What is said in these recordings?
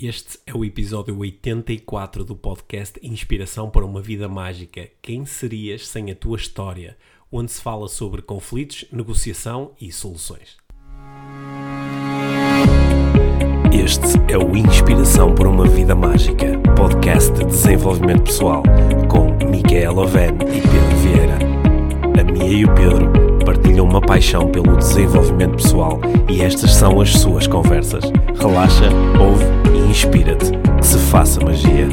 Este é o episódio 84 do podcast Inspiração para uma Vida Mágica. Quem serias sem a tua história? Onde se fala sobre conflitos, negociação e soluções. Este é o Inspiração para uma Vida Mágica, podcast de desenvolvimento pessoal, com Micaela Oven e Pedro Vieira. A Mia e o Pedro partilham uma paixão pelo desenvolvimento pessoal e estas são as suas conversas. Relaxa, ouve inspira-te. Que se faça magia.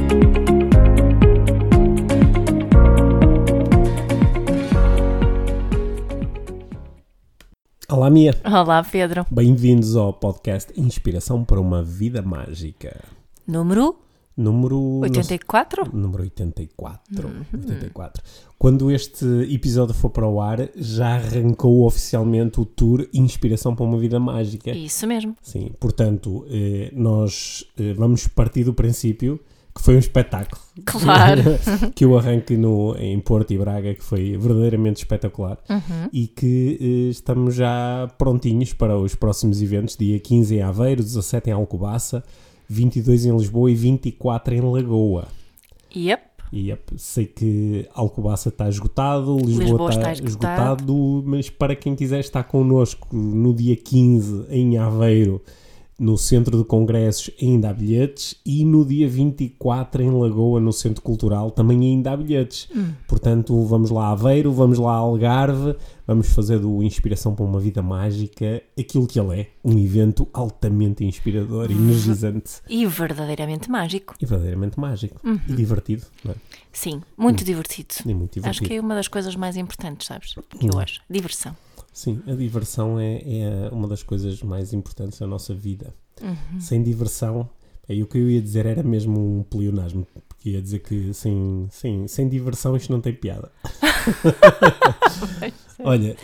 Olá, Mia. Olá, Pedro. Bem-vindos ao podcast Inspiração para uma Vida Mágica. Número Número 84? Número 84. 84. Quando este episódio for para o ar, já arrancou oficialmente o tour Inspiração para uma Vida Mágica. Isso mesmo. Sim, portanto, eh, nós eh, vamos partir do princípio que foi um espetáculo. Claro. que o arranque no, em Porto e Braga, que foi verdadeiramente espetacular. Uhum. E que eh, estamos já prontinhos para os próximos eventos, dia 15 em Aveiro, 17 em Alcobaça, 22 em Lisboa e 24 em Lagoa. Yep. Yep, sei que Alcobaça está esgotado, Lisboa, Lisboa está, está esgotado. esgotado. mas para quem quiser estar connosco no dia 15 em Aveiro, no Centro de Congressos, ainda há bilhetes, e no dia 24 em Lagoa, no Centro Cultural, também ainda há bilhetes. Portanto, vamos lá a Aveiro, vamos lá a Algarve, vamos fazer do Inspiração para uma Vida Mágica aquilo que ele é, um evento altamente inspirador, energizante E verdadeiramente mágico. e verdadeiramente mágico e divertido, não é? Sim, muito divertido. E muito divertido. Acho que é uma das coisas mais importantes, sabes? Que eu acho. Diversão. Sim, a diversão é, é uma das coisas mais importantes da nossa vida. Uhum. Sem diversão, aí o que eu ia dizer era mesmo um pleonasmo, porque ia dizer que sem, sem, sem diversão isto não tem piada. Olha,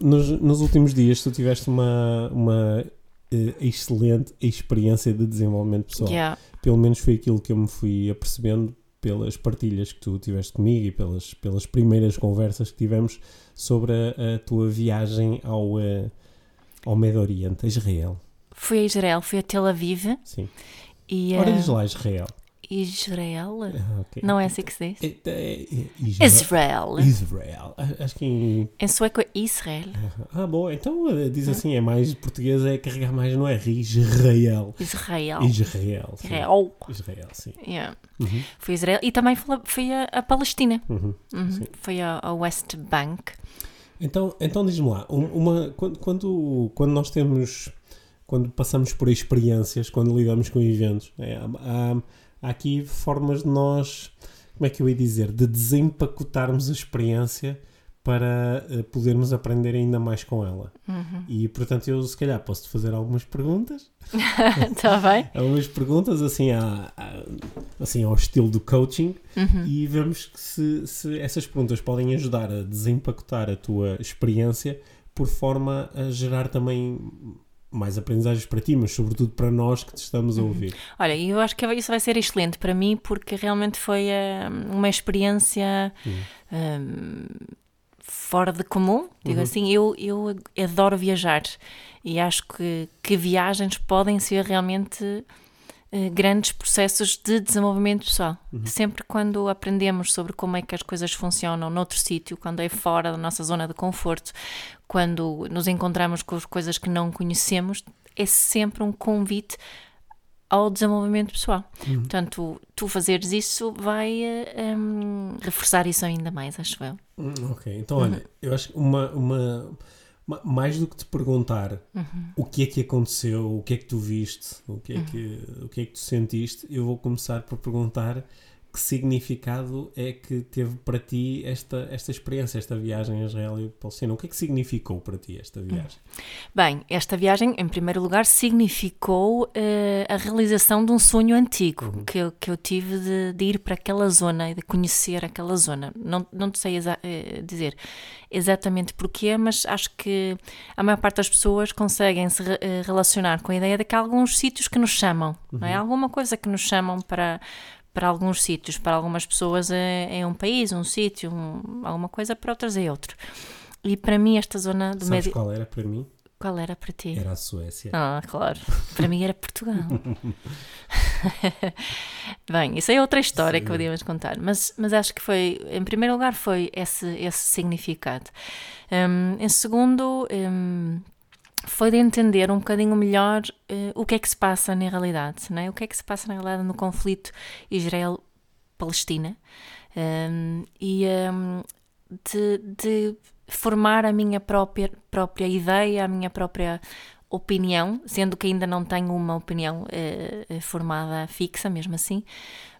nos, nos últimos dias tu tiveste uma, uma eh, excelente experiência de desenvolvimento pessoal. Yeah. Pelo menos foi aquilo que eu me fui apercebendo pelas partilhas que tu tiveste comigo e pelas, pelas primeiras conversas que tivemos sobre a, a tua viagem ao, eh, ao Médio Oriente, a Israel. Fui a Israel, fui a Tel Aviv Sim. e Ora, a diz lá Israel. Israel? Ah, ok. Não é assim que se diz? É, é, é, Isra- Israel. Israel. Acho que em... Em sueco é Israel. Ah, bom, então eh, diz assim, é mais português, é carregar mais no R. Israel. Israel. Israel. sim. Israel. Israel, sim. Yeah. Uhum, Fui a Israel e também fui a, a, Palestina. uhum. Uhum. Fui a, a West Bank. Então, então diz-me lá, um- uma, quando, quando, quando nós temos, quando passamos por experiências, quando lidamos com eventos, né, há, há- aqui formas de nós, como é que eu ia dizer, de desempacotarmos a experiência para eh, podermos aprender ainda mais com ela. Uhum. E, portanto, eu se calhar posso-te fazer algumas perguntas, Está bem? algumas perguntas assim, à, à- assim ao estilo do coaching Uhum. e vemos que se, se essas perguntas podem ajudar a desempacotar a tua experiência por forma a gerar também mais aprendizagens para ti, mas sobretudo para nós que te estamos a ouvir. Olha, eu acho que isso vai ser excelente para mim porque realmente foi eh, uma experiência hum, fora de comum, digo assim. Eu, eu adoro viajar e acho que, que viagens podem ser realmente eh, grandes processos de desenvolvimento pessoal. Sempre quando aprendemos sobre como é que as coisas funcionam noutro sítio, quando é fora da nossa zona de conforto, quando nos encontramos com as coisas que não conhecemos, é sempre um convite ao desenvolvimento pessoal. Portanto, tu fazeres isso vai eh, hum, reforçar isso ainda mais, acho eu. Hum, Ok, então olha, eu acho que uma, uma, ma- mais do que te perguntar o que é que aconteceu, o que é que tu viste, o que é que, o que, é que tu sentiste, eu vou começar por perguntar que significado é que teve para ti esta, esta experiência, esta viagem a Israel e Palestina? O que é que significou para ti esta viagem? Bem, esta viagem, em primeiro lugar, significou eh, a realização de um sonho antigo que, eu, que eu tive de, de ir para aquela zona e de conhecer aquela zona. Não, não te sei exa- eh, dizer exatamente porquê, mas acho que a maior parte das pessoas conseguem se re- eh, relacionar com a ideia de que há alguns sítios que nos chamam, não é? Alguma coisa que nos chamam para, para alguns sítios, para algumas pessoas é, é um país, um sítio, um- alguma coisa, para outras é outro. E para mim esta zona do Médio... qual era para mim? Qual era para ti? Era a Suécia. Ah, claro. Para mim era Portugal. Bem, isso é outra história Sim. que podíamos contar, mas, mas acho que foi, em primeiro lugar, foi esse, esse significado. Um, em segundo, um, foi de entender um bocadinho melhor uh, o que é que se passa na realidade, não é? o que é que se passa na realidade no conflito Israel-Palestina um, e de, de formar a minha própria, própria ideia, a minha própria opinião, sendo que ainda não tenho uma opinião uh, formada fixa, mesmo assim,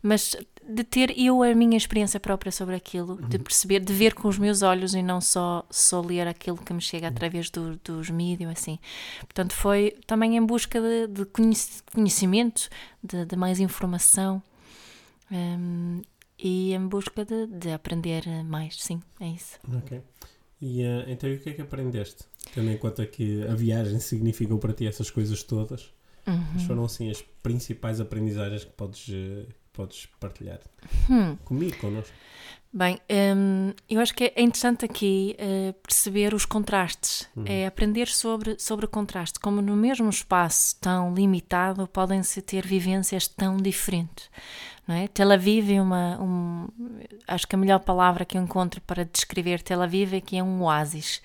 mas de ter eu a minha experiência própria sobre aquilo, uhum. de perceber, de ver com os meus olhos e não só, só ler aquilo que me chega uhum. através do, dos mídias, assim. Portanto, foi também em busca de, de conhecimento, de, de mais informação. Um, e em busca de, de aprender mais, sim, é isso. Ok. E uh, então o que é que aprendeste? Tendo em conta que a viagem significou para ti essas coisas todas, uhum. mas foram assim as principais aprendizagens que podes, uh, podes partilhar hum. comigo, connosco? Bem, um, eu acho que é interessante aqui uh, perceber os contrastes, uhum. é aprender sobre, sobre o contraste, como no mesmo espaço tão limitado podem-se ter vivências tão diferentes. Não é? Tel Aviv é uma. Um, acho que a melhor palavra que eu encontro para descrever Tel Aviv é que é um oásis.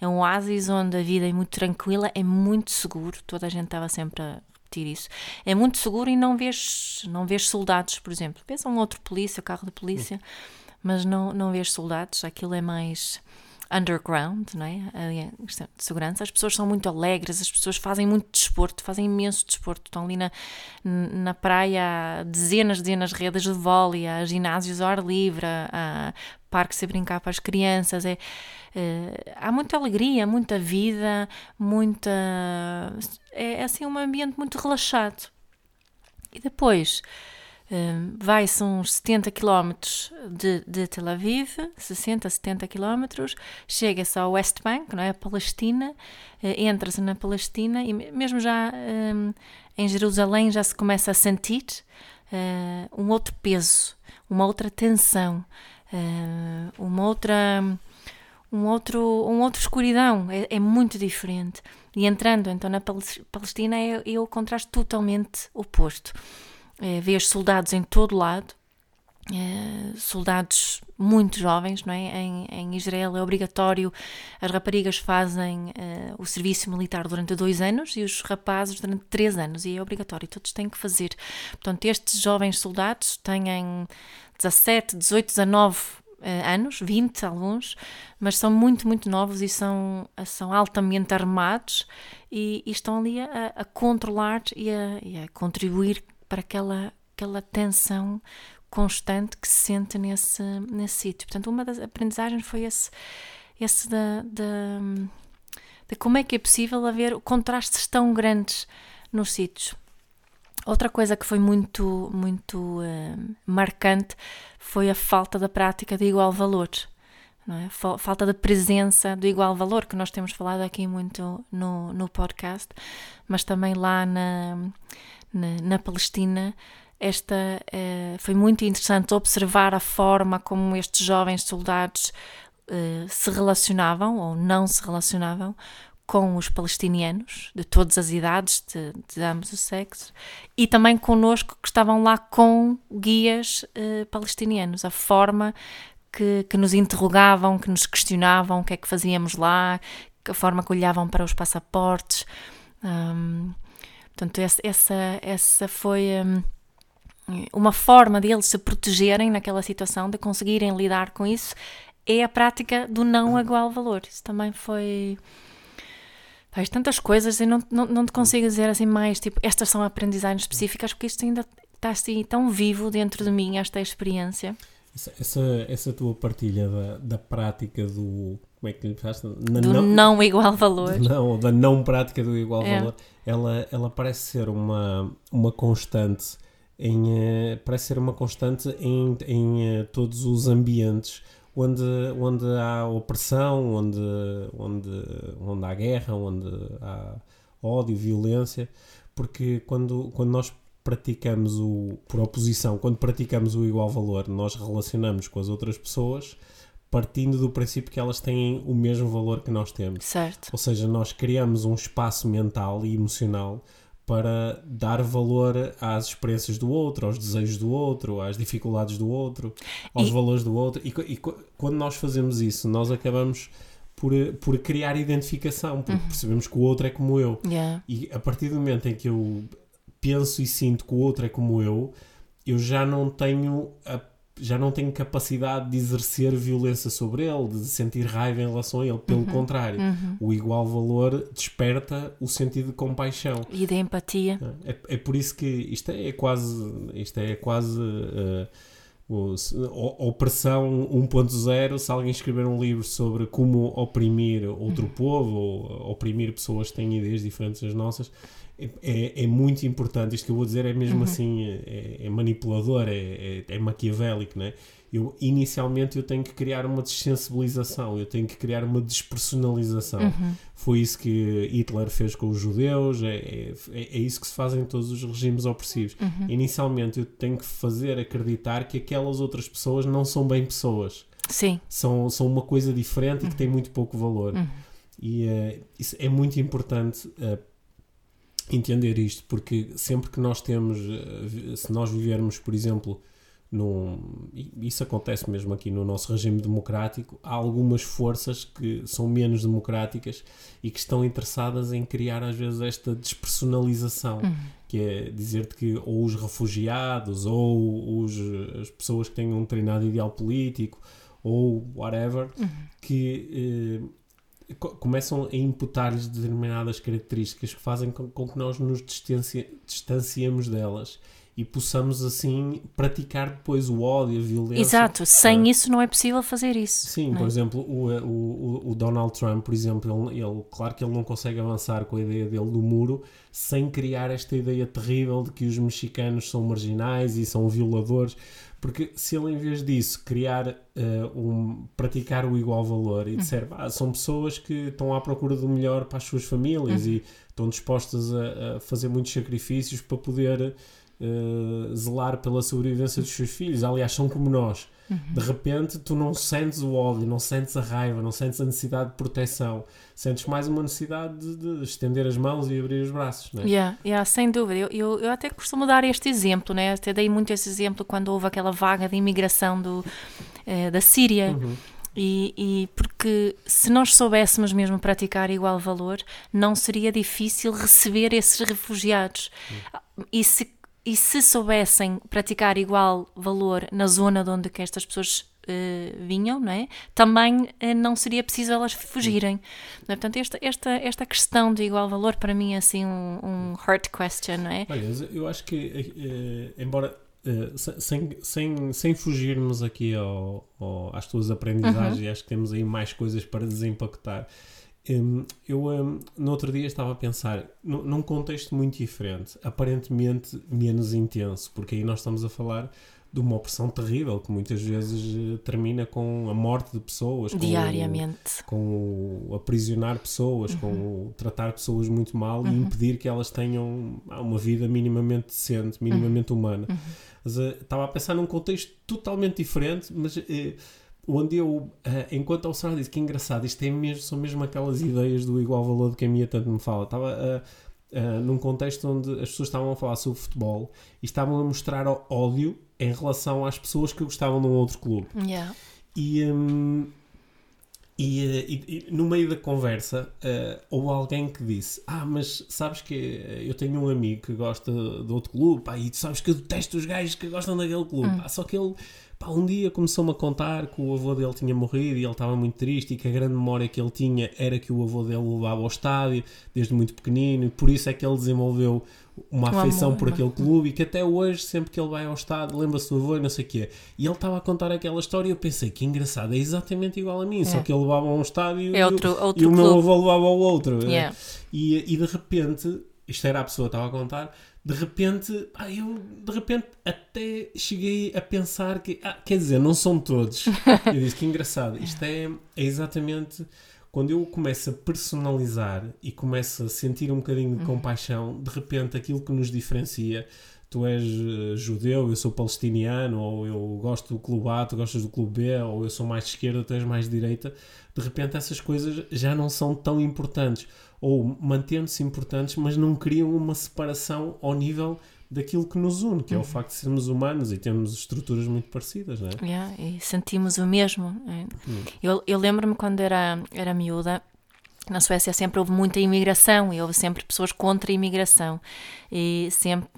É um oásis onde a vida é muito tranquila, é muito seguro. Toda a gente estava sempre a repetir isso. É muito seguro e não vês, não vês soldados, por exemplo. Vês um outro polícia, carro de polícia, mas não, não vês soldados. Aquilo é mais underground, não é? de segurança. As pessoas são muito alegres, as pessoas fazem muito desporto, fazem imenso desporto. Estão ali na, na praia, dezenas, dezenas de redes de vôlei, há ginásios ao ar livre, há parques a brincar para as crianças. É, é, há muita alegria, muita vida, muita. É assim um ambiente muito relaxado. E depois vai-se uns 70 km de, de, Tel Aviv, 60, 70 km, chega-se ao West Bank, não é? a Palestina, uh, entra-se na Palestina e mesmo já um, em Jerusalém já se começa a sentir uh, um outro peso, uma outra tensão, uh, uma outra um outro, um outro escuridão, é, é, muito diferente. E entrando então na Palestina é, é o contraste totalmente oposto é, vês soldados em todo lado, é, soldados muito jovens, não é? Em, em, Israel é obrigatório, as raparigas fazem é, o serviço militar durante dois anos e os rapazes durante três anos, e é obrigatório, todos têm que fazer. Portanto, estes jovens soldados têm 17, 18, 19 anos, 20 alguns, mas são muito, muito novos e são, são altamente armados e, e estão ali a, a controlar e a, e a contribuir para aquela, aquela tensão constante que se sente nesse, nesse sítio. Portanto, uma das aprendizagens foi esse, esse da, da, de como é que é possível haver contrastes tão grandes nos sítios. Outra coisa que foi muito, muito uh, marcante foi a falta da prática de igual valor. É? Falta de presença do igual valor, que nós temos falado aqui muito no, no podcast, mas também lá na, na, na Palestina, esta uh, foi muito interessante observar a forma como estes jovens soldados uh, se relacionavam ou não se relacionavam com os palestinianos de todas as idades, de, de ambos os sexos, e também connosco que estavam lá com guias uh, palestinianos, a forma que, que nos interrogavam, que nos questionavam o que é que fazíamos lá, a forma que olhavam para os passaportes. Um, Portanto, essa, essa foi um, uma forma deles se protegerem naquela situação, de conseguirem lidar com isso, é a prática do não igual valor. Isso também foi. Faz tantas coisas e não, não, não te consigo dizer assim mais, tipo, estas são aprendizagens específicas, porque isto ainda está assim tão vivo dentro de mim, esta experiência. Essa, essa, essa tua partilha da, da prática do. Como é que lhe faz? do não, não, igual valor. Não, da não prática do igual é. valor. Ela, ela parece ser uma, uma constante em. Eh, parece ser uma constante em, em eh, todos os ambientes onde, onde há opressão, onde, onde, onde há guerra, onde há ódio, violência, porque quando, quando nós praticamos o, por oposição, quando praticamos o igual valor, nós relacionamos com as outras pessoas partindo do princípio que elas têm o mesmo valor que nós temos. Certo. Ou seja, nós criamos um espaço mental e emocional para dar valor às experiências do outro, aos desejos do outro, às dificuldades do outro, aos E- valores do outro. E, e quando nós fazemos isso, nós acabamos por, por criar identificação, porque percebemos que o outro é como eu. Yeah. E a partir do momento em que eu penso e sinto que o outro é como eu, eu já não tenho a- já não tenho capacidade de exercer violência sobre ele, de sentir raiva em relação a ele. Pelo contrário, o igual valor desperta o sentido de compaixão. E da empatia. É, é por isso que isto é quase isto é quase o- opressão 1.0 se alguém escrever um livro sobre como oprimir outro povo ou oprimir pessoas que têm ideias diferentes das nossas é, é- é muito importante isto que eu vou dizer é mesmo assim é, é manipulador é, é, é maquiavélico né? eu inicialmente eu tenho que criar uma desensibilização eu tenho que criar uma despersonalização foi isso que Hitler fez com os judeus, é, é, é isso que se faz em todos os regimes opressivos. Inicialmente eu tenho que fazer acreditar que aquelas outras pessoas não são bem pessoas, Sim. são, são uma coisa diferente e que tem muito pouco valor. E eh, isso é muito importante eh, entender isto, porque sempre que nós temos, eh, se nós vivermos, por exemplo, num, isso acontece mesmo aqui no nosso regime democrático, há algumas forças que são menos democráticas e que estão interessadas em criar às vezes esta despersonalização, que é dizer-te que ou os refugiados ou os, as pessoas que têm um treinado ideal político ou whatever, que eh, começam a imputar-lhes determinadas características que fazem com, com que nós nos distanci- distanciemos delas e possamos assim praticar depois o ódio, a violência. Exato. Sem É. isso não é possível fazer isso. Sim, não por é? exemplo, o, o, o- o Donald Trump, por exemplo, ele, ele- claro que ele não consegue avançar com a ideia dele do muro sem criar esta ideia terrível de que os mexicanos são marginais e são violadores, porque se ele em vez disso criar eh, um praticar o igual valor e disser "Ah, são pessoas que estão à procura do melhor para as suas famílias e estão dispostas a, a fazer muitos sacrifícios para poder eh, zelar pela sobrevivência dos seus filhos, aliás, são como nós. De repente, tu não sentes o ódio, não sentes a raiva, não sentes a necessidade de proteção, sentes mais uma necessidade de, de estender as mãos e abrir os braços. Né? Yeah, yeah, sem dúvida. Eu, eu, eu até costumo dar este exemplo, né? até dei muito esse exemplo quando houve aquela vaga de imigração do, eh, da Síria. E, e porque se nós soubéssemos mesmo praticar igual valor, não seria difícil receber esses refugiados. E se, e se soubessem praticar igual valor na zona de onde que estas pessoas eh, vinham, não é? também eh, não seria preciso elas fugirem. É? Portanto, esta, esta, esta questão de igual valor para mim é assim um, um hard question, não é? Olha, eu acho que, eh, embora se- sem, sem, sem fugirmos aqui ao, ao- às tuas aprendizagens, e acho que temos aí mais coisas para desempacotar. Hum, eu hum, no outro dia estava a pensar num, contexto muito diferente, aparentemente menos intenso, porque aí nós estamos a falar de uma opressão terrível que muitas vezes eh, termina com a morte de pessoas, com o- Diariamente. com o aprisionar pessoas, com o tratar pessoas muito mal e impedir que elas tenham ah, uma vida minimamente decente, minimamente humana. Mas eh, estava a pensar num contexto totalmente diferente, mas eh, onde eu, eh, enquanto observava, disse que engraçado, isto é mesmo, são mesmo aquelas ideias do igual valor de que a minha tanto me fala. Estava eh, eh, num contexto onde as pessoas estavam a falar sobre futebol e estavam a mostrar ódio em relação às pessoas que gostavam de um outro clube. Yeah. E, hum, e, e- e no meio da conversa eh, houve alguém que disse: Ah, mas sabes que eu tenho um amigo que gosta de outro clube, pá, e tu sabes que eu detesto os gajos que gostam daquele clube. Pá, só que ele, pá, um dia começou-me a contar que o avô dele tinha morrido e ele estava muito triste e que a grande memória que ele tinha era que o avô dele o levava ao estádio desde muito pequenino e por isso é que ele desenvolveu uma Um afeição por aquele clube e que até hoje, sempre que ele vai ao estádio, lembra-se do avô e não sei o quê. E ele estava a contar aquela história e eu pensei que engraçado, é exatamente igual a mim, só que ele levava a um estádio É e, outro- o, outro e o meu avô levava ao outro. Yeah. E, e de repente, isto era a pessoa que estava a contar, de repente, ah, eu de repente até cheguei a pensar que, ah, quer dizer, não são todos. eu disse que engraçado, isto é, é exatamente quando eu começo a personalizar e começo a sentir um bocadinho de compaixão, de repente aquilo que nos diferencia tu és uh, judeu, eu sou palestiniano, ou eu gosto do clube A, tu gostas do clube B, ou eu sou mais de esquerda, tu és mais de direita, de repente essas coisas já não são tão importantes. Ou mantendo-se importantes, mas não criam uma separação ao nível daquilo que nos une, que é o uhum. facto de sermos humanos e termos estruturas muito parecidas, não é? Yeah, e sentimos o mesmo. É? Uhum. Eu, eu lembro-me quando era, era miúda, na Suécia sempre houve muita imigração e houve sempre pessoas contra a imigração. E sempre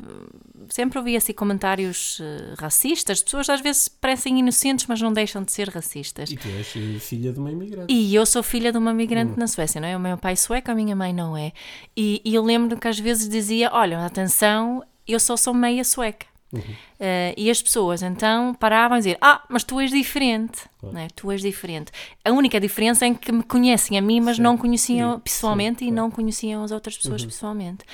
sempre ouvi assim comentários uh, racistas pessoas às vezes parecem inocentes mas não deixam de ser racistas. E tu és eh, filha de uma imigrante. E eu sou filha de uma imigrante hum. na Suécia não é? O meu pai é sueco a minha mãe não é. E, e eu lembro que às vezes dizia olha atenção eu só sou meia sueca Uhum. Uh, e as pessoas então paravam a dizer: Ah, mas tu és diferente, claro. né? tu és diferente. A única diferença é que me conhecem a mim, mas sim. não conheciam sim. pessoalmente sim, e claro. não conheciam as outras pessoas uhum. pessoalmente.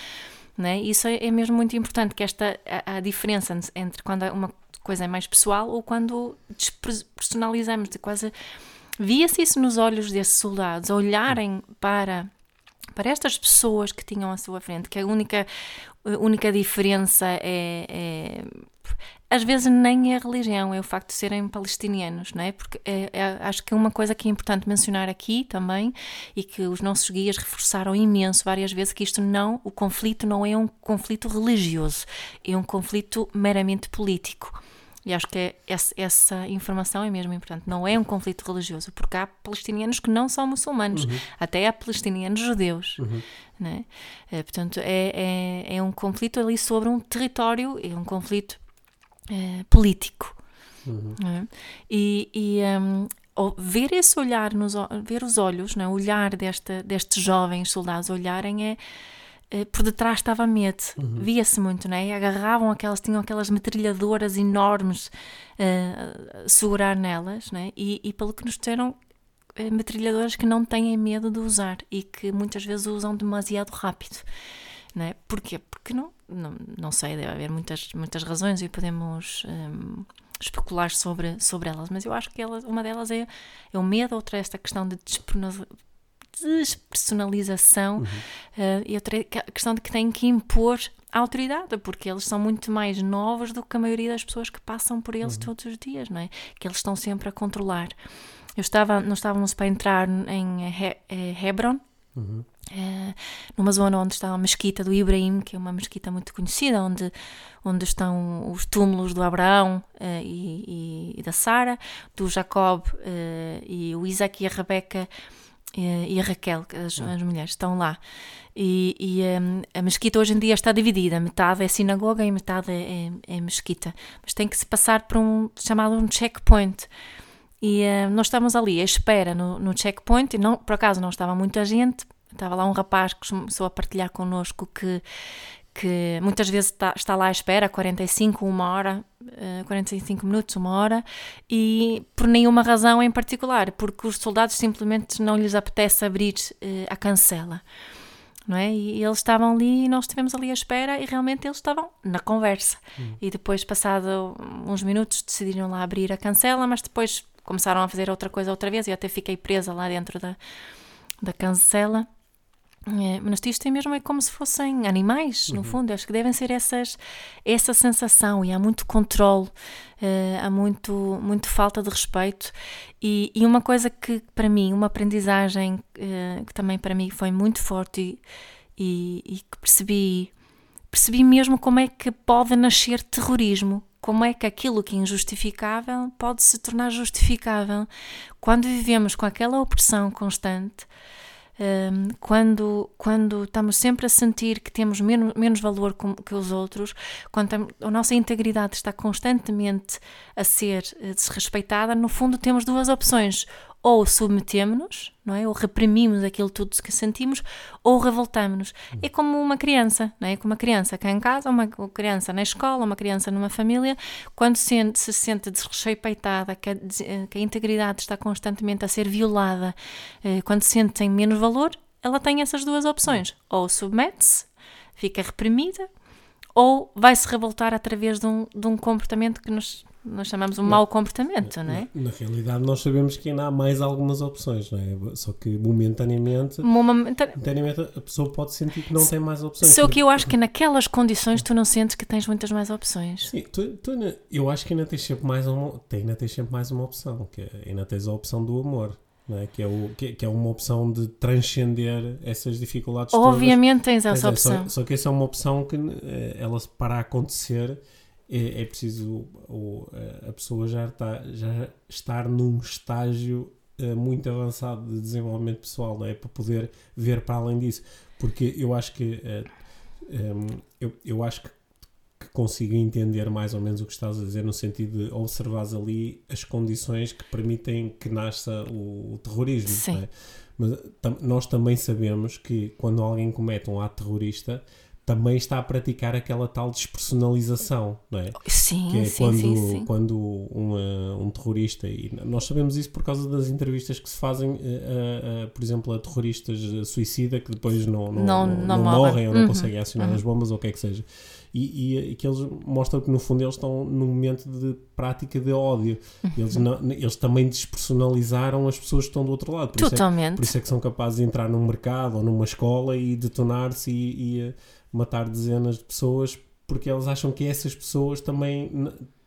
Né? Isso é, é, mesmo muito importante, que esta a, a, diferença entre quando uma coisa é mais pessoal ou quando despersonalizamos, de quase via-se isso nos olhos desses soldados, olharem para para estas pessoas que tinham à sua frente, que a única, a única diferença é, é às vezes nem é a religião, é o facto de serem palestinianos, não é? Porque é, é, acho que uma coisa que é importante mencionar aqui também e que os nossos guias reforçaram imenso várias vezes que isto não, o conflito não é um conflito religioso, é um conflito meramente político. E acho que é essa, essa, informação é mesmo importante. Não é um conflito religioso, porque há palestinianos que não são muçulmanos, uhum. até há palestinianos judeus. Uhum. Né? É, portanto, é, é, é, um conflito ali sobre um território, é um conflito é, político. Uhum. Né? E, e um, ver esse olhar, nos, ver os olhos, né? o olhar desta, destes jovens soldados olharem é eh, por detrás estava medo, uhum. via-se muito, né? agarravam aquelas, tinham aquelas metralhadoras enormes uh, a segurar nelas, né? e, e pelo que nos disseram, uh, metralhadoras que não têm medo de usar e que muitas vezes usam demasiado rápido. Né? Porquê? Porque não, não, não sei, deve haver muitas, muitas razões e podemos um, especular sobre, sobre elas, mas eu acho que ela, uma delas é, é o medo, outra é esta questão de despersonalização uhum. uh, e outra questão de que têm que impor a autoridade, porque eles são muito mais novos do que a maioria das pessoas que passam por eles uhum. todos os dias, não é? Que eles estão sempre a controlar. Eu estava, nós estávamos para entrar em He eh, Hebron, uhum. uh, numa zona onde está a mesquita do Ibrahim, que é uma mesquita muito conhecida, onde, onde estão os túmulos do Abraão uh, e, e, e, da Sara, do Jacob e o Isaac e a Rebeca e a Raquel, as, as mulheres, estão lá. E, e um, a mesquita hoje em dia está dividida: metade é sinagoga e metade é, é, é mesquita. Mas tem que se passar por um chamado um checkpoint. E uh, nós estávamos ali à espera no, no checkpoint, e não, por acaso não estava muita gente. Estava lá um rapaz que começou a partilhar connosco que que muitas vezes está, está lá à espera 45, uma hora, uh, eh, 45 minutos, uma hora, e por nenhuma razão em particular, porque os soldados simplesmente não lhes apetece abrir uh, a cancela. Não é? E eles estavam ali e nós estivemos ali à espera e realmente eles estavam na conversa. Hum. E depois, passado uns minutos, decidiram lá abrir a cancela, mas depois começaram a fazer outra coisa outra vez e eu até fiquei presa lá dentro da, da cancela. É, mas isto é mesmo é como se fossem animais, no uhum. fundo. Acho que devem ser essas, essa sensação. E há muito controle, uh, há muito, muito falta de respeito. E, e, uma coisa que, para mim, uma aprendizagem uh, que também para mim foi muito forte e, e, e que percebi, percebi mesmo como é que pode nascer terrorismo como é que aquilo que é injustificável pode se tornar justificável quando vivemos com aquela opressão constante quando, quando estamos sempre a sentir que temos menos, menos valor que os outros, quando a nossa integridade está constantemente a ser eh, desrespeitada, no fundo temos duas opções ou submetemos-nos, não é? Ou reprimimos aquilo tudo que sentimos, ou revoltamos-nos. Hum. É como uma criança, não é? Como uma criança cá em casa, uma criança na escola, uma criança numa família, quando se, se sente desrespeitada, que a, que a integridade está constantemente a ser violada, eh, quando sentem menos valor, ela tem essas duas opções. Ou submete-se, fica reprimida, ou vai se revoltar através de um, de um comportamento que nos nós chamamos um mau comportamento, não é? Na, realidade, nós sabemos que ainda há mais algumas opções, não é? Só que momentaneamente, momentaneamente a pessoa pode sentir que não tem mais opções. Só que eu acho que naquelas condições tu não sentes que tens muitas mais opções. Sim, tu, tu, eu acho que ainda tens sempre mais uma, ainda tens sempre mais uma opção, que é, ainda tens a opção do amor. É? Que, é o, que, que, é uma opção de transcender essas dificuldades Obviamente todas. tens essa opção. Só, só, que essa é uma opção que eh, ela para acontecer é, é preciso ou, a pessoa já, está, já estar num estágio uh, muito avançado de desenvolvimento pessoal, não é? Para poder ver para além disso. Porque eu acho que eh, um, eu, eu acho que, que consigo entender mais ou menos o que estás a dizer no sentido de observares ali as condições que permitem que nasça o, o terrorismo. Sim. É? Mas tam, nós também sabemos que quando alguém comete um ato terrorista também está a praticar aquela tal despersonalização, não é? Sim, que é sim, quando, sim, sim. quando uma, um terrorista, e nós sabemos isso por causa das entrevistas que se fazem, uh, uh, por exemplo, a terroristas suicida que depois não, não, não, não, não morrem ou não uhum. conseguem acionar uhum. as bombas ou o que é que seja. E, e, e, que eles mostram que no fundo eles estão num momento de prática de ódio. Uhum. Eles, não, eles também despersonalizaram as pessoas que estão do outro lado. Por Totalmente. Isso é, por isso é que são capazes de entrar num mercado ou numa escola e detonar-se e, e matar dezenas de pessoas porque eles acham que essas pessoas também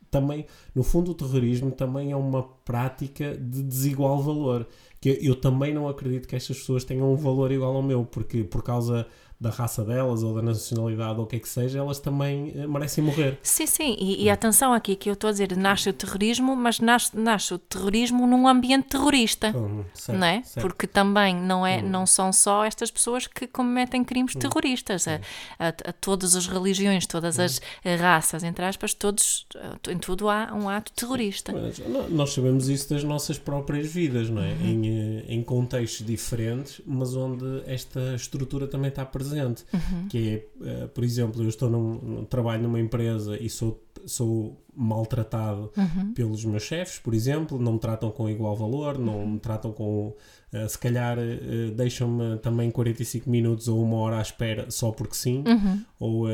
também no fundo o terrorismo também é uma prática de desigual valor que eu também não acredito que estas pessoas tenham um valor igual ao meu porque por causa da raça delas ou da nacionalidade ou o que é que seja, elas também uh, merecem morrer. Sim, sim, e, e, atenção aqui que eu estou a dizer, nasce o terrorismo, mas nasce, nasce o terrorismo num ambiente terrorista, hum, certo, não é? Certo. Porque também não, é, hum. não são só estas pessoas que cometem crimes hum. terroristas, a, a, a, todas as religiões, todas as hum. raças, entre aspas, todos, em tudo há um ato terrorista. Mas, nós sabemos isso das nossas próprias vidas, não é? Uhum. Em, eh, em contextos diferentes, mas onde esta estrutura também está presente presente. Uhum. Que é, uh, por exemplo, eu estou num, num, trabalho numa empresa e sou, sou maltratado uhum. pelos meus chefes, por exemplo, não me tratam com igual valor, não me tratam com Uh, se calhar uh, deixam-me também 45 minutos ou uma hora à espera só porque sim, uhum. ou, uh,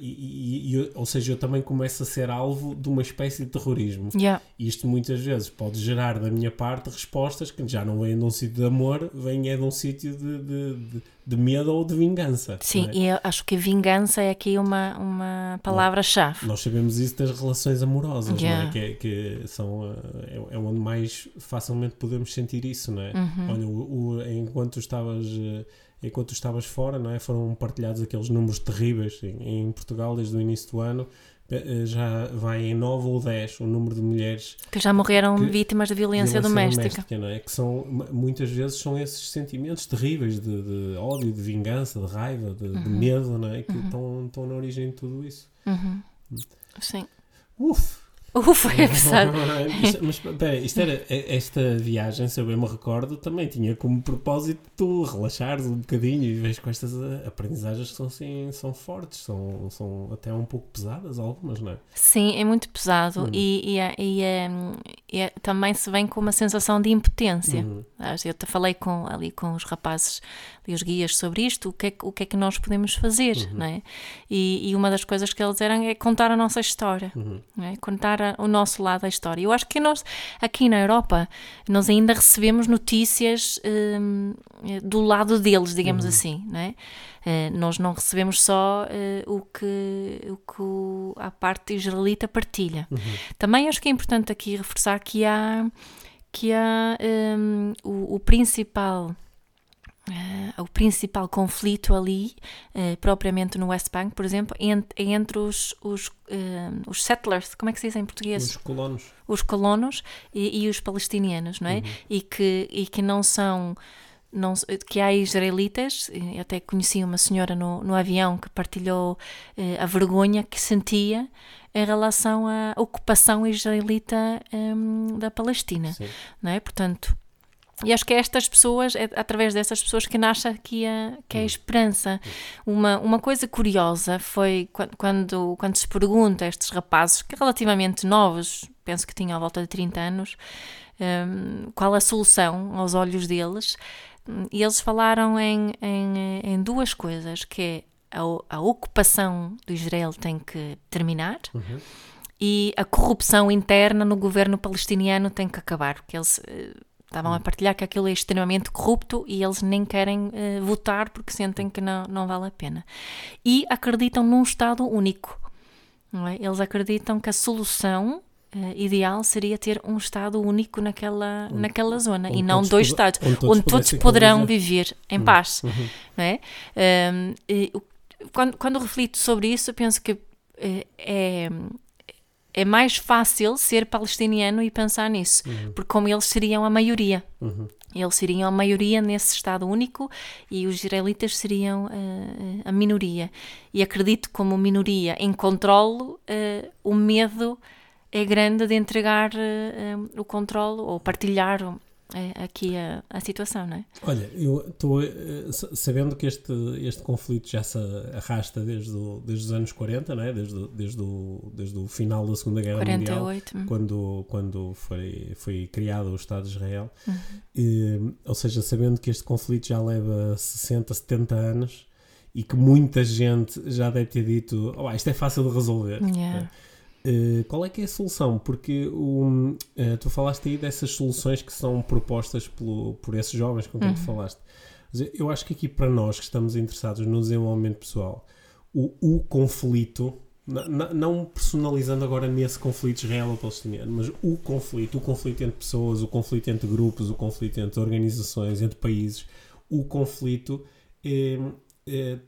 e, e, ou seja, eu também começo a ser alvo de uma espécie de terrorismo. Yeah. Isto muitas vezes pode gerar da minha parte respostas que já não vêm de um sítio de amor, vêm é de um sítio de, de, de, de, medo ou de vingança. Sim, é? e eu acho que vingança é aqui uma, uma palavra-chave. Nós sabemos isso das relações amorosas, yeah. não é? que, é, que são, é, é onde mais facilmente podemos sentir isso, não é? Uhum. Uhum. Olha, o, o, enquanto estavas eh, enquanto estavas fora, não é? Foram partilhados aqueles números terríveis em, em, Portugal desde o início do ano. Eh, já vai em 9 ou 10 o número de mulheres que já morreram que, vítimas de violência, violência doméstica. doméstica não é? Que são, muitas vezes são esses sentimentos terríveis de, de ódio, de vingança, de raiva, de, uhum. de medo, não é? Que uhum. estão, estão na origem de tudo isso. Uhum. Sim. Uf! Ufa, é pesado. mas pera, isto era, esta viagem, se eu bem me recordo, também tinha como propósito tu relaxares um bocadinho e vês com estas aprendizagens que são, assim, são fortes, são, são até um pouco pesadas, algumas, não é? Sim, é muito pesado hum. e, e, é, e, é, e é, também se vem com uma sensação de impotência. Hum. Eu te falei com, ali com os rapazes e os guias sobre isto, o que é, o que, é que nós podemos fazer, uhum. não é? E, e, uma das coisas que eles eram é contar a nossa história, uhum. é? contar o nosso lado da história. Eu acho que nós, aqui na Europa, nós ainda recebemos notícias hum, do lado deles, digamos uhum. assim, não é? Uh, nós não recebemos só uh, o que, o que o, a parte israelita partilha. Uhum. Também acho que é importante aqui reforçar que há, que há um, o, o principal Uh, o principal conflito ali, uh, propriamente no West Bank, por exemplo, ent entre os, os, uh, os, settlers, como é que se diz em português? Os colonos. Os colonos e, e os palestinianos, não é? Uhum. E, que, e que não são. Não, que há israelitas, eu até conheci uma senhora no, no avião que partilhou a vergonha que sentia em relação à ocupação israelita um, da Palestina, Sim. não é? Portanto, e acho que é estas pessoas, é através dessas pessoas que nasce aqui a, que é a hum. esperança. Uma, uma coisa curiosa foi quando, quando se pergunta a estes rapazes, que relativamente novos, penso que tinham à volta de 30 anos, um, qual a solução aos olhos deles, e eles falaram em, em, em duas coisas, que é a, a ocupação do Israel tem que terminar, uhum e a corrupção interna no governo palestiniano tem que acabar, porque eles uh, estavam a partilhar que aquilo é extremamente corrupto e eles nem querem uh, votar porque sentem que não, não vale a pena. E acreditam num Estado único. É? Eles acreditam que a solução uh, ideal seria ter um Estado único naquela, onde, naquela zona e não dois Estados, onde todos, onde todos poderão viver em uhum. paz. Uhum. Não é? Um, e, quando, quando reflito sobre isso, eu penso que é, é mais fácil ser palestiniano e pensar nisso, uhum. porque como eles seriam a maioria. Uhum. Eles seriam a maioria nesse Estado único e os israelitas seriam uh, a minoria. E acredito como minoria em controle, uh, o medo é grande de entregar uh, o controle ou partilhar é aqui a, a situação, não é? Olha, eu estou eh, sabendo que este, este conflito já se arrasta desde, o, desde os anos 40, não é? desde, desde, o, desde o final da Segunda Guerra 48. Mundial, quando, quando foi, foi criado o Estado de Israel. Uhum. E, ou seja, sabendo que este conflito já leva 60, 70 anos e que muita gente já deve ter dito: oh, isto é fácil de resolver. Yeah. É? Eh, qual é que é a solução? Porque uh, tu falaste aí dessas soluções que são propostas pelo, por esses jovens com quem uhum. tu falaste. Eu acho que aqui para nós que estamos interessados no desenvolvimento pessoal, o, o conflito, não personalizando agora nesse conflito israelo-palestiniano, mas o conflito, o conflito entre pessoas, o conflito entre grupos, o conflito entre organizações, entre países, o conflito é, é,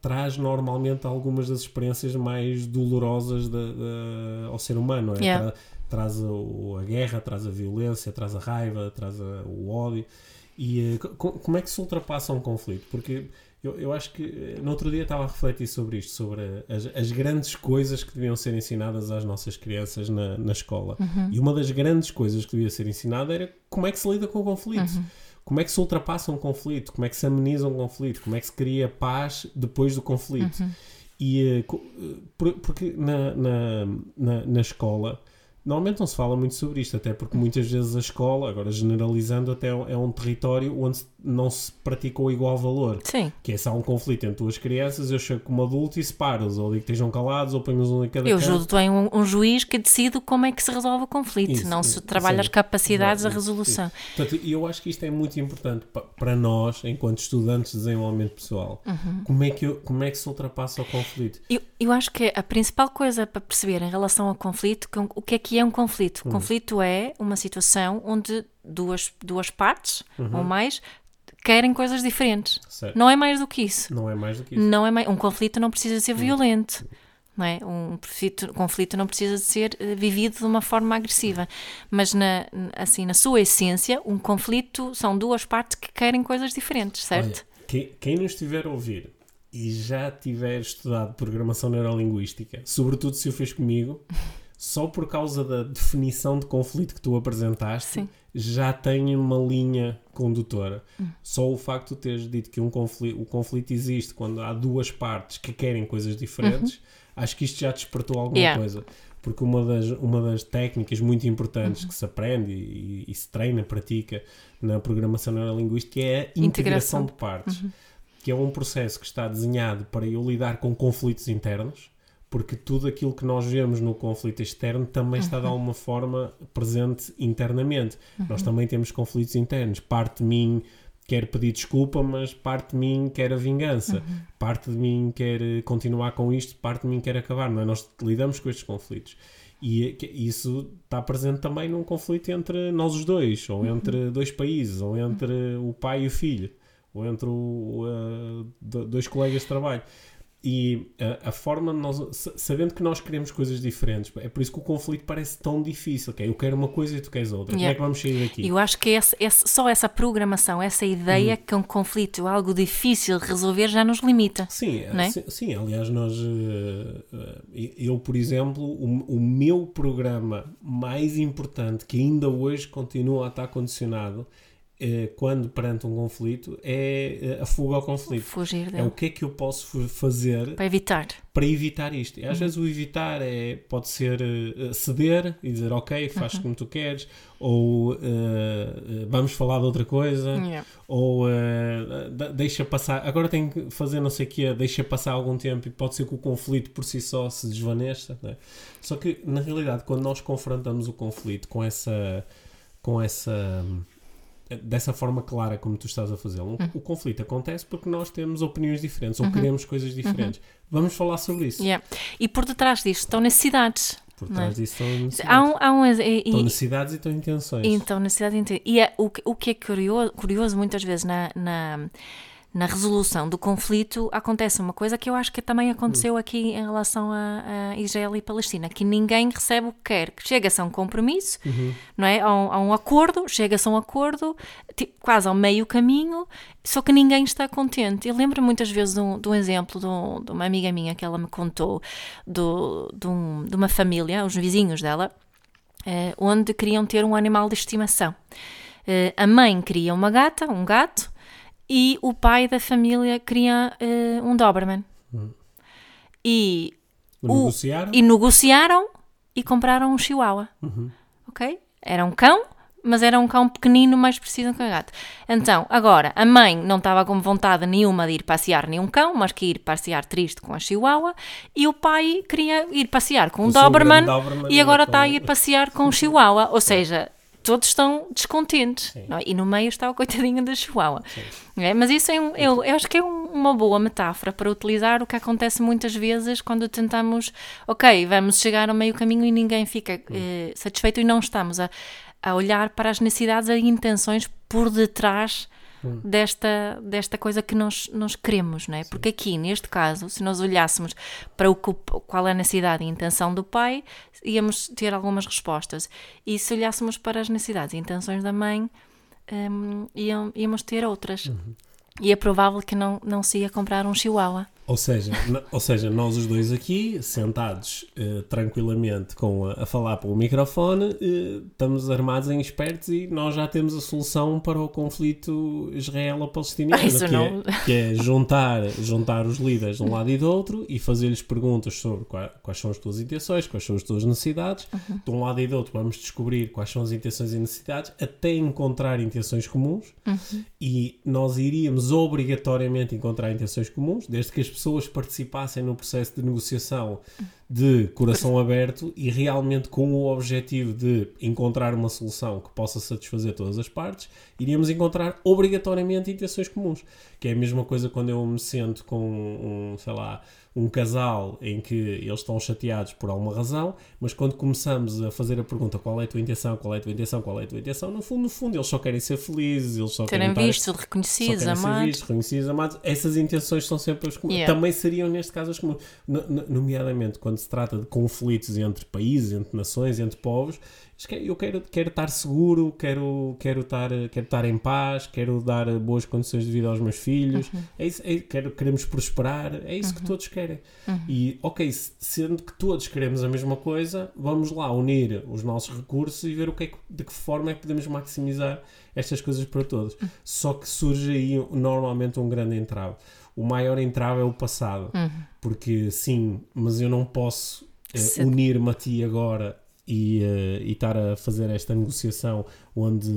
traz normalmente algumas das experiências mais dolorosas de, de, ao ser humano. É? Yeah. Tra traz a, a, guerra, traz a violência, traz a raiva, traz a, o ódio. E uh, como é que se ultrapassa um conflito? Porque eu, eu acho que eh, no outro dia estava a refletir sobre isto, sobre as, as grandes coisas que deviam ser ensinadas às nossas crianças na, na escola. Uhum. E uma das grandes coisas que devia ser ensinada era como é que se lida com o conflito. Uhum como é que se ultrapassa um conflito, como é que se ameniza um conflito, como é que se cria paz depois do conflito. Uhum. E uh, porque na, na, na, na escola Normalmente não se fala muito sobre isto, até porque muitas vezes a escola, agora generalizando, até é um território onde não se pratica o igual valor. Sim. Que é se há um conflito entre duas crianças, eu chego como adulto e separo-os, ou digo que estejam calados, ou ponho-os um em cada Eu julgo tu um, um juiz que decide como é que se resolve o conflito, isso, não se trabalha sim. as capacidades da resolução. Sim. Portanto, eu acho que isto é muito importante para nós, enquanto estudantes de desenvolvimento pessoal. Uhum. Como, é que eu, como é que se ultrapassa o conflito? Eu, eu acho que a principal coisa para perceber em relação ao conflito, o que é que que é um conflito? Uhum. Conflito é uma situação onde duas, duas partes uhum. ou mais querem coisas diferentes. Certo. Não é mais do que isso. Não é mais do que isso. Não é mais, um conflito não precisa ser violento. Não é? Um conflito, conflito não precisa ser uh, vivido de uma forma agressiva. Mas, na, assim, na sua essência, um conflito são duas partes que querem coisas diferentes, certo? Olha, quem, quem nos estiver a ouvir e já tiver estudado programação neurolinguística, sobretudo se o fez comigo, só por causa da definição de conflito que tu apresentaste, Sim. já tem uma linha condutora. Hum. Só o facto de teres dito que um conflito, o conflito existe quando há duas partes que querem coisas diferentes, uhum. acho que isto já despertou alguma yeah. coisa. Porque uma das, uma das técnicas muito importantes uhum. que se aprende e, e, se treina, pratica na programação neurolinguística é a integração, integração de partes. Uhum. Que é um processo que está desenhado para eu lidar com conflitos internos porque tudo aquilo que nós vemos no conflito externo também está de uhum. alguma forma presente internamente. Uhum. Nós também temos conflitos internos. Parte de mim quer pedir desculpa, mas parte de mim quer a vingança. Uhum. Parte de mim quer continuar com isto, parte de mim quer acabar. Não é? Nós lidamos com estes conflitos. E isso está presente também num conflito entre nós os dois, ou uhum. entre dois países, ou entre o pai e o filho, ou entre o, uh, dois colegas de trabalho. E a, a forma de nós, sabendo que nós queremos coisas diferentes, é por isso que o conflito parece tão difícil. Okay? Eu quero uma coisa e tu queres outra. Yeah. Como é que vamos sair daqui? Eu acho que esse, esse, só essa programação, essa ideia hum. que um conflito é algo difícil de resolver já nos limita. Sim, é? sim, sim, aliás, nós, eu, por exemplo, o, o meu programa mais importante, que ainda hoje continua a estar condicionado, eh, quando perante um conflito, é eh, a fuga ao conflito. Fugir É dele. o que é que eu posso fazer Para evitar. para evitar isto. E às vezes o evitar é, pode ser eh, ceder e dizer ok, faz como tu queres, ou eh, eh, vamos falar de outra coisa, Yeah. ou eh, de- deixa passar, agora tenho que fazer não sei o quê, deixa passar algum tempo e pode ser que o conflito por si só se desvaneça. né? Só que na realidade, quando nós confrontamos o conflito com essa. Com essa dessa forma clara como tu estás a fazê-lo. O conflito acontece porque nós temos opiniões diferentes ou queremos coisas diferentes. Vamos falar sobre isso. Yeah. E por detrás disto estão necessidades. Por não trás é? disso estão necessidades. Há um, há um e- Estão e- necessidades e estão intenções. Então, necessidade de entender. E é, o, que- o que é curioso, curioso muitas vezes na, na, na resolução do conflito acontece uma coisa que eu acho que também aconteceu aqui em relação a, a Israel e Palestina, que ninguém recebe o que quer. Que Chega-se a um compromisso, não é? A um, a um acordo, chega-se a um acordo, quase ao meio caminho, só que ninguém está contente. Eu lembro muitas vezes de um, de um exemplo de, um- de uma amiga minha que ela me contou do, de, um- de uma família, os vizinhos dela, eh, onde queriam ter um animal de estimação. Eh, a mãe queria uma gata, um gato, e o pai da família queria eh, um Doberman. E, o- Negociaram? e negociaram e compraram um Chihuahua. Ok? Era um cão, mas era um cão pequenino, mais preciso que um gato. Então, agora, a mãe não estava com vontade nenhuma de ir passear nenhum cão, mas que ir passear triste com a Chihuahua, e o pai queria ir passear com um O seu Doberman, Doberman e agora está a ir passear com o Chihuahua. Ou seja, todos estão descontentes. é? E no meio está o coitadinho da Chihuahua. É? Mas isso é um- eu, eu acho que é um- uma boa metáfora para utilizar o que acontece muitas vezes quando tentamos, ok, vamos chegar ao meio caminho e ninguém fica eh, satisfeito e não estamos a, a olhar para as necessidades e intenções por detrás desta, desta coisa que nós, nós queremos, não é? Porque aqui, neste caso, se nós olhássemos para o qual é a necessidade e a intenção do pai, íamos ter algumas respostas. E se olhássemos para as necessidades e intenções da mãe, hum, iam- íamos ter outras. E é provável que não, não se ia comprar um chihuahua. Ou seja, ou seja, nós os dois aqui, sentados eh, tranquilamente com a, a falar pelo microfone, eh, estamos armados em espertos e nós já temos a solução para o conflito israelo-palestiniano, que, é, que é juntar, juntar os líderes de um lado e do outro e fazer-lhes perguntas sobre qua- quais são as tuas intenções, quais são as tuas necessidades. Uhum. De um lado e do outro vamos descobrir quais são as intenções e necessidades até encontrar intenções comuns Uhum. e nós iríamos obrigatoriamente encontrar intenções comuns, desde que as pessoas participassem no processo de negociação de coração aberto e realmente com o objetivo de encontrar uma solução que possa satisfazer todas as partes, iríamos encontrar obrigatoriamente intenções comuns. Que é a mesma coisa quando eu me sento com um, sei lá, um casal em que eles estão chateados por alguma razão, mas quando começamos a fazer a pergunta qual é a tua intenção, qual é a tua intenção, qual é a tua intenção, no fundo, no fundo, eles só querem ser felizes, eles só Terem querem vistos, estar, reconhecidos, amados. vistos, reconhecidos, amados. Essas intenções são sempre as comuns. Yeah. Também seriam, neste caso, as comuns. No- no- Nomeadamente, quando se trata de conflitos entre países, entre nações, entre povos, que eu quero, quero estar seguro, quero, quero, estar, quero estar em paz, quero dar boas condições de vida aos meus filhos, Uhum. é isso, é- quero, queremos prosperar, é isso que todos querem. E, ok, se- sendo que todos queremos a mesma coisa, vamos lá unir os nossos recursos e ver o que é que- de que forma é que podemos maximizar estas coisas para todos. Só que surge aí normalmente um grande entrave. O maior entrave é o passado. Porque sim, mas eu não posso Se- unir-me a ti agora e, eh, e estar a fazer esta negociação onde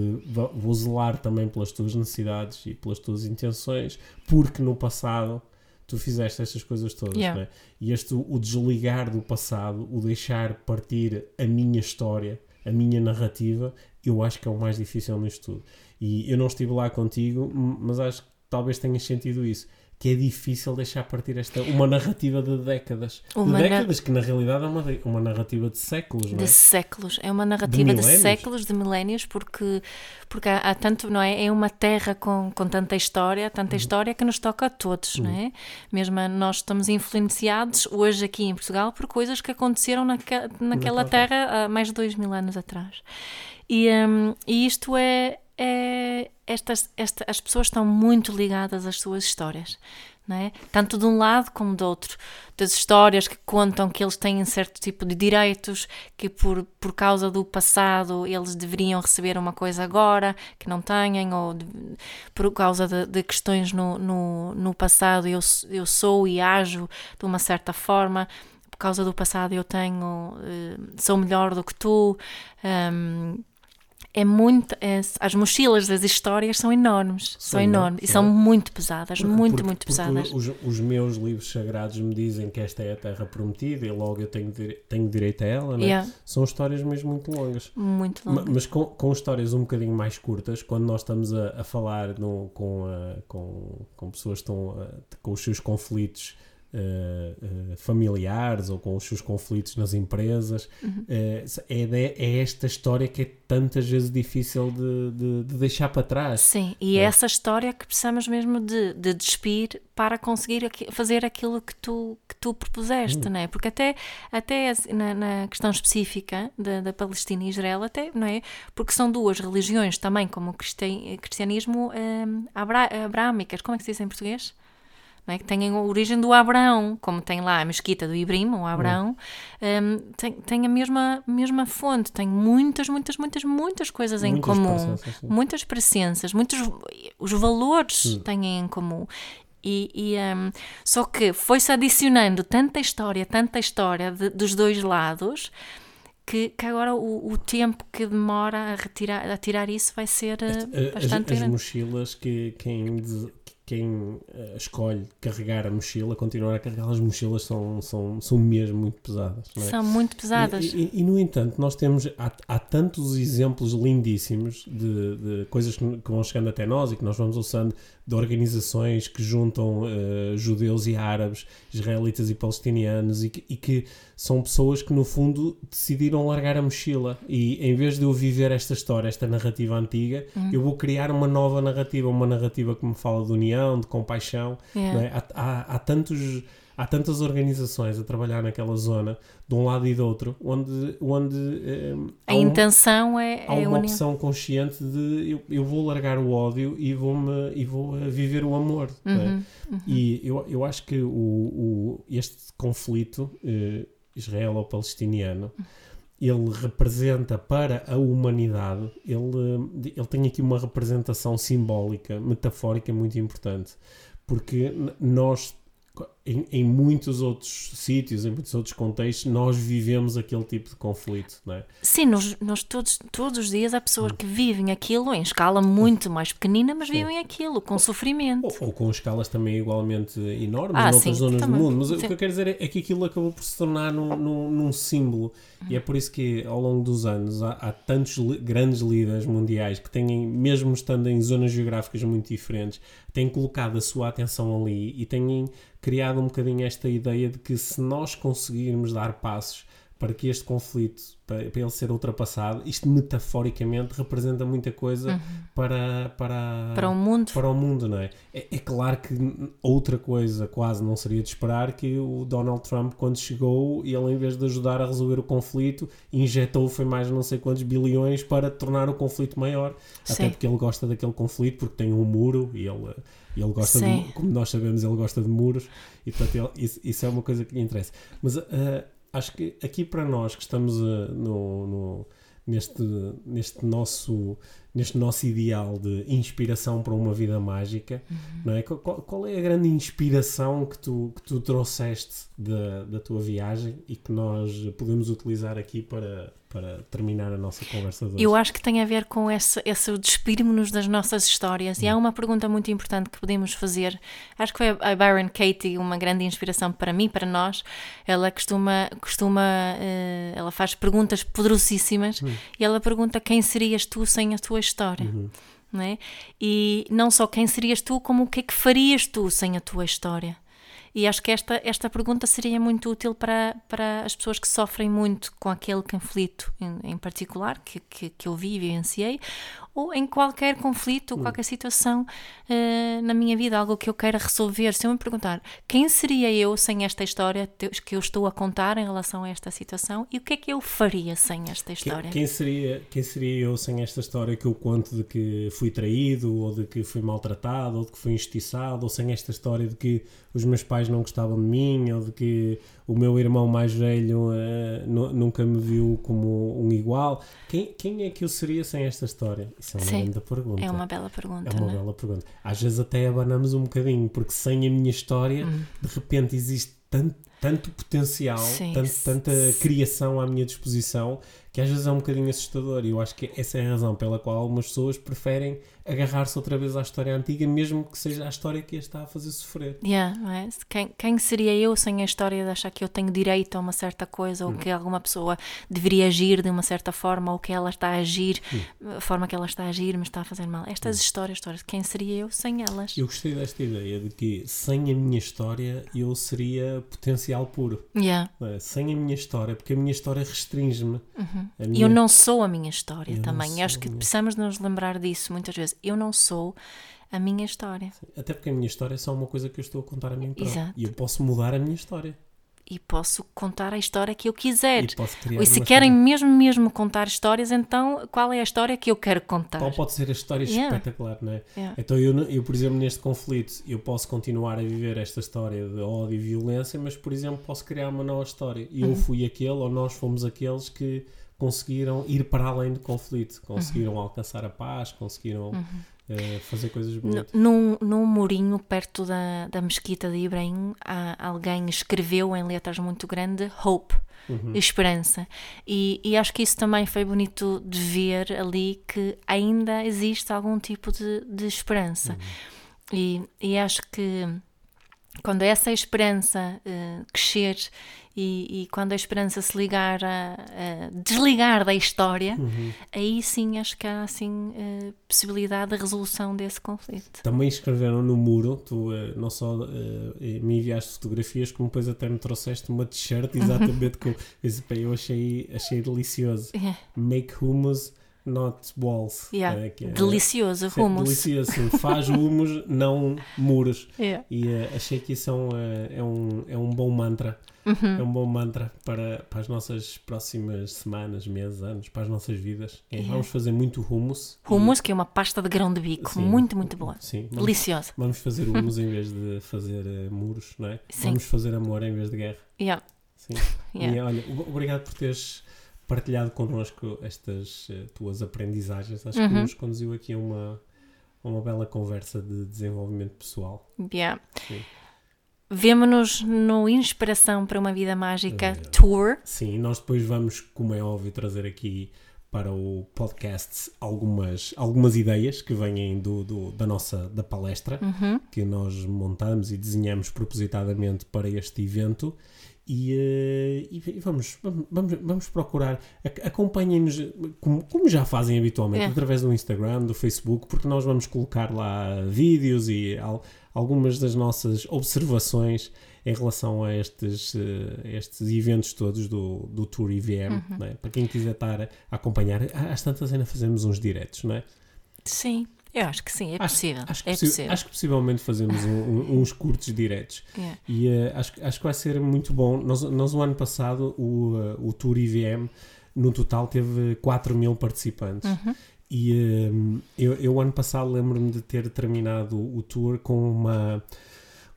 vou zelar também pelas tuas necessidades e pelas tuas intenções, porque no passado tu fizeste estas coisas todas. Yeah. não é? E este, o desligar do passado, o deixar partir a minha história, a minha narrativa, eu acho que é o mais difícil nisto tudo. E eu não estive lá contigo, mas acho que talvez tenhas sentido isso. Que é difícil deixar partir esta uma narrativa de décadas. Uma de na- décadas, que na realidade é uma, de- uma narrativa de séculos, não é? De séculos, é uma narrativa de, milénios. séculos, de milénios, porque, porque há, há tanto, não é? É uma terra com, com tanta história, Uhum. tanta história que nos toca a todos, não é? Mesmo nós estamos influenciados hoje aqui em Portugal por coisas que aconteceram naque, naquela terra há mais de dois mil anos atrás. E, hum, e isto é. É estas, esta, as pessoas estão muito ligadas às suas histórias. não é? Tanto de um lado como do outro. Das histórias que contam que eles têm certo tipo de direitos, que por, por causa do passado eles deveriam receber uma coisa agora que não têm, ou de, por causa de, de questões no, no, no, passado eu, eu sou e ajo de uma certa forma. Por causa do passado eu tenho, uh, sou melhor do que tu. Um, é muito. É, as mochilas das histórias são enormes. São, são enormes. E são muito pesadas. Porque, muito, porque, muito pesadas. Os, os, meus livros sagrados me dizem que esta é a Terra Prometida e logo eu tenho, tenho direito a ela, né? yeah. São histórias mesmo muito longas. Muito longas. Mas com, com histórias um bocadinho mais curtas, quando nós estamos a, a falar no, com, a, com, com pessoas que estão a, com os seus conflitos uh, familiares ou com os seus conflitos nas empresas. Uhum. É, é, esta história que é tantas vezes difícil de, de, de deixar para trás. Sim, e é essa história que precisamos mesmo de, de despir para conseguir aqui, fazer aquilo que tu, que tu propuseste, uhum. não é? Porque até, até na, na questão específica da, da, Palestina e Israel, até, não é? Porque são duas religiões também, como o cristianismo um, abrâmicas, como é que se diz em português? É? que têm a origem do Abraão, como tem lá a mesquita do Ibrim, o Abraão, um, tem, tem a mesma, mesma fonte, tem muitas, muitas, muitas, muitas coisas muitas em comum, muitas presenças, muitos os valores têm em comum. E, e um, só que foi-se adicionando tanta história, tanta história de, dos dois lados. Que, que, agora o, o, tempo que demora a, retirar, a tirar isso vai ser uh, bastante as, as mochilas que quem quem uh, escolhe carregar a mochila, continuar a carregar as mochilas são, são, são mesmo muito pesadas. É? São muito pesadas. E, e, e, no entanto, nós temos, há, há tantos exemplos lindíssimos de, de coisas que, que, vão chegando até nós e que nós vamos usando de organizações que juntam uh, judeus e árabes, israelitas e palestinianos e que, e que, são pessoas que no fundo decidiram largar a mochila e em vez de eu viver esta história, esta narrativa antiga, uhum. eu vou criar uma nova narrativa, uma narrativa que me fala de união, de compaixão. Yeah. É? Há, há, há tantos há tantas organizações a trabalhar naquela zona, de um lado e do outro, onde, onde eh, a intenção é, há é uma opção consciente de eu, eu vou largar o ódio e vou, -me, e vou eh, viver o amor. É? Uhum, é? uhum. E eu, eu acho que o, o este conflito eh, israelo-palestiniano ele representa para a humanidade, ele, ele tem aqui uma representação simbólica, metafórica muito importante, porque nós em, em, muitos outros sítios, em muitos outros contextos, nós vivemos aquele tipo de conflito, não é? Sim, nós, nós todos, todos os dias há pessoas que vivem aquilo em escala muito mais pequenina, mas sim. vivem aquilo com sofrimento. Ou, ou, com escalas também igualmente enormes ah, noutras sim, zonas também. do mundo. Mas sim. o que eu quero dizer é, que aquilo acabou por se tornar num, num, num símbolo. Hum. E é por isso que ao longo dos anos há, há tantos li grandes líderes mundiais que têm, mesmo estando em zonas geográficas muito diferentes, têm colocado a sua atenção ali e têm criado um bocadinho esta ideia de que se nós conseguirmos dar passos para que este conflito, para, para ele ser ultrapassado, isto metaforicamente representa muita coisa uhum. para, para, para o mundo. Para o mundo, não é? é? é? claro que outra coisa quase não seria de esperar que o Donald Trump, quando chegou, ele em vez de ajudar a resolver o conflito, injetou foi mais não sei quantos bilhões para tornar o conflito maior. Sim. Até porque ele gosta daquele conflito, porque tem um muro e ele e ele gosta de, como nós sabemos, ele gosta de muros e portanto ele, isso, isso, é uma coisa que lhe interessa. Mas uh, acho que aqui para nós que estamos uh, no, no, neste, neste nosso neste nosso ideal de inspiração para uma vida mágica, uhum. não é? Qual, qual, é a grande inspiração que tu, que tu trouxeste da, da tua viagem e que nós podemos utilizar aqui para, para terminar a nossa conversa de hoje? Eu acho que tem a ver com esse, esse despirmos-nos das nossas histórias uhum. e há hum. uma pergunta muito importante que podemos fazer. Acho que foi a Byron Katie uma grande inspiração para mim, para nós. Ela costuma, costuma uh, ela faz perguntas poderosíssimas uhum. e ela pergunta quem serias tu sem a tua história. Uhum. Não é? E não só quem serias tu, como o que é que farias tu sem a tua história. E acho que esta, esta pergunta seria muito útil para, para as pessoas que sofrem muito com aquele conflito em, em particular que, que, que eu vi e vivenciei, ou em qualquer conflito, ou qualquer situação uh, na minha vida, algo que eu queira resolver. Se eu me perguntar quem seria eu sem esta história que eu estou a contar em relação a esta situação e o que é que eu faria sem esta história? Quem, quem seria, quem seria eu sem esta história que eu conto de que fui traído, ou de que fui maltratado, ou de que fui injustiçado, ou sem esta história de que os meus pais não gostavam de mim, ou de que o meu irmão mais velho uh, nunca me viu como um igual. Quem, quem é que eu seria sem esta história? Isso é uma Sim, grande pergunta. É uma bela pergunta. É uma né? bela pergunta. Às vezes até abanamos um bocadinho, porque sem a minha história, hum. de repente existe tanto, tanto potencial, Sim, tanto, tanta criação à minha disposição, que às vezes é um bocadinho assustador. E eu acho que essa é a razão pela qual algumas pessoas preferem agarrar-se outra vez à história antiga, mesmo que seja a história que a está a fazer sofrer. Yeah, é? quem, quem seria eu sem a história de achar que eu tenho direito a uma certa coisa, ou hum. que alguma pessoa deveria agir de uma certa forma, ou que ela está a agir, hum. a forma que ela está a agir me está a fazer mal. Estas hum. histórias, histórias, quem seria eu sem elas? Eu gostei desta ideia de que sem a minha história eu seria potencial puro. Yeah. É? Sem a minha história, porque a minha história restringe-me. Uhum. Minha... Eu não sou a minha história eu também. Acho que precisamos nos lembrar disso muitas vezes eu não sou a minha história. Até porque a minha história é só uma coisa que eu estou a contar a mim próprio. E eu posso mudar a minha história. E posso contar a história que eu quiser. E, posso criar e se querem história. mesmo, mesmo contar histórias, então qual é a história que eu quero contar? Qual pode ser a história yeah. espetacular, não é? Yeah. Então eu, eu, por exemplo, neste conflito, eu posso continuar a viver esta história de ódio e violência, mas, por exemplo, posso criar uma nova história. E uhum. eu fui aquele, ou nós fomos aqueles que conseguiram ir para além do conflito, conseguiram uhum. alcançar a paz, conseguiram uhum. uh, fazer coisas bonitas. Num, num murinho perto da, da mesquita de Ibrahim, alguém escreveu em letras muito grandes Hope. Uhum. Esperança, e, e acho que isso também foi bonito de ver ali que ainda existe algum tipo de, de esperança, uhum. e, e acho que quando essa esperança uh, crescer e, e, quando a esperança se ligar a, a desligar da história, uhum. aí sim acho que há assim uh, possibilidade de resolução desse conflito. Também escreveram no muro, tu uh, não só me enviaste fotografias, como depois até me trouxeste uma t-shirt exatamente com esse eu achei, achei delicioso. Yeah. Make hummus not walls. Yeah. É, é, delicioso, sim, hummus. Delicioso, faz hummus, não muros. Yeah. E uh, achei que isso é um, uh, é um, é um bom mantra. Uhum. É um bom mantra para, para as nossas próximas semanas, meses, anos, para as nossas vidas. É, yeah. Vamos fazer muito hummus. Hummus, e... que é uma pasta de grão de bico, sim, muito, muito boa. Sim, vamos, Deliciosa. Vamos fazer hummus em vez de fazer uh, muros, não é? Sim. Vamos fazer amor em vez de guerra. Yeah. Sim. E olha, obrigado por teres partilhado connosco estas uh, tuas aprendizagens. Acho uhum. que nos conduziu aqui a uma, uma bela conversa de desenvolvimento pessoal. Yeah. Vemo-nos no Inspiração para uma Vida Mágica uh, Tour. Sim, nós depois vamos, como é óbvio, trazer aqui para o podcast algumas, algumas ideias que vêm do, do da nossa da palestra uhum. que nós montamos e desenhamos propositadamente para este evento e, uh, e, vamos, vamos, vamos procurar. Acompanhem-nos, como, como, já fazem habitualmente, é. através do Instagram, do Facebook, porque nós vamos colocar lá vídeos e al, algumas das nossas observações em relação a estes, uh, estes eventos todos do, do Tour IVM. Uhum. É? Para quem quiser estar a acompanhar, às tantas ainda fazemos uns diretos, não é? Sim. Eu acho que sim, é possível. Acho, acho é que, possível. acho que possivelmente fazemos um, um, uns curtos diretos. Yeah. E uh, acho, acho que vai ser muito bom. Nós, nós o ano passado, o, uh, o Tour IVM, no total, teve 4 mil participantes. Uhum. E uh, eu, eu, ano passado, lembro-me de ter terminado o tour com uma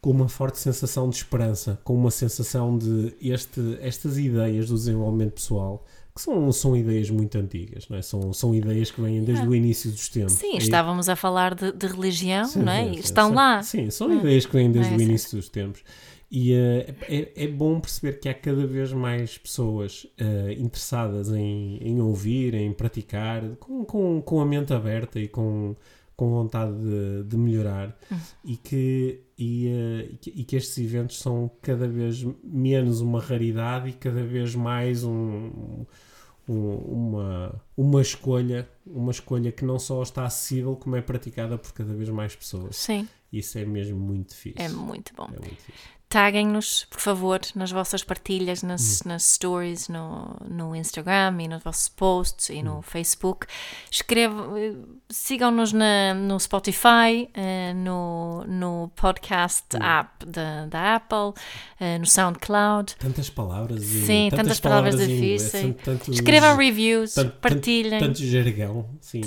com uma forte sensação de esperança, com uma sensação de este, estas ideias do desenvolvimento pessoal que são, são ideias muito antigas, não é? são, são ideias que vêm desde ah. o início dos tempos. Sim, e... estávamos a falar de, de religião, sim, não é? Estão sim, lá. Sim, são hum. ideias que vêm desde é, o início dos tempos. E uh, é, é, bom perceber que há cada vez mais pessoas uh, interessadas em, em ouvir, em praticar, com, com, com a mente aberta e com, com vontade de, de melhorar hum. e, que, e, uh, e, que, e, que, estes eventos são cada vez menos uma raridade e cada vez mais um, uma, uma escolha, uma escolha que não só está acessível, como é praticada por cada vez mais pessoas. Sim. Isso é mesmo muito fixe. É muito bom. É muito fixe. Taguem-nos, por favor, nas vossas partilhas, nas, Hum. nas stories, no, no Instagram e nos vossos posts e Hum. no Facebook. Escrevam, eh, sigam-nos no Spotify, eh, no, no podcast Hum. app da, da Apple, eh, no SoundCloud. Tantas palavras e Sim, tantas palavras em inglês, difíceis. tanto- Escrevam reviews, tanto- partilhem. Tanto jargão, sim.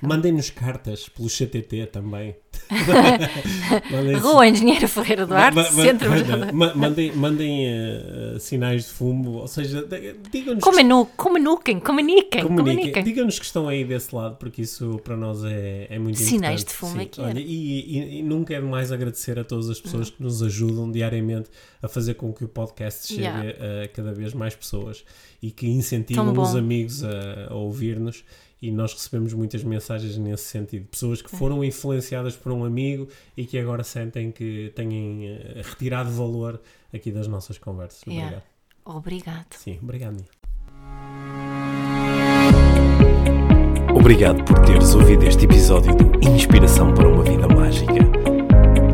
Mandem-nos cartas pelo CTT também. Rua Engenheiro Ferreira Duarte, Centro ma- ma- Mandem, mandem eh, sinais de fumo, ou seja, digam-nos Comenu, comuniquem, comuniquem, Comuniquem. comuniquem. Digam-nos que estão aí desse lado, porque isso para nós é, é muito Sinais importante. de fumo Sim. é que Olha, e, e, e nunca é demais agradecer a todas as pessoas que nos ajudam diariamente a fazer com que o podcast chegue Yeah. a cada vez mais pessoas e que incentivam os amigos a, a ouvir-nos. E nós recebemos muitas mensagens nesse sentido. Pessoas que foram influenciadas por um amigo e que agora sentem que têm eh, retirado valor aqui das nossas conversas. Yeah. Obrigado. Obrigado. Sim, obrigado, Nia. Obrigado por teres ouvido este episódio de Inspiração para uma Vida Mágica.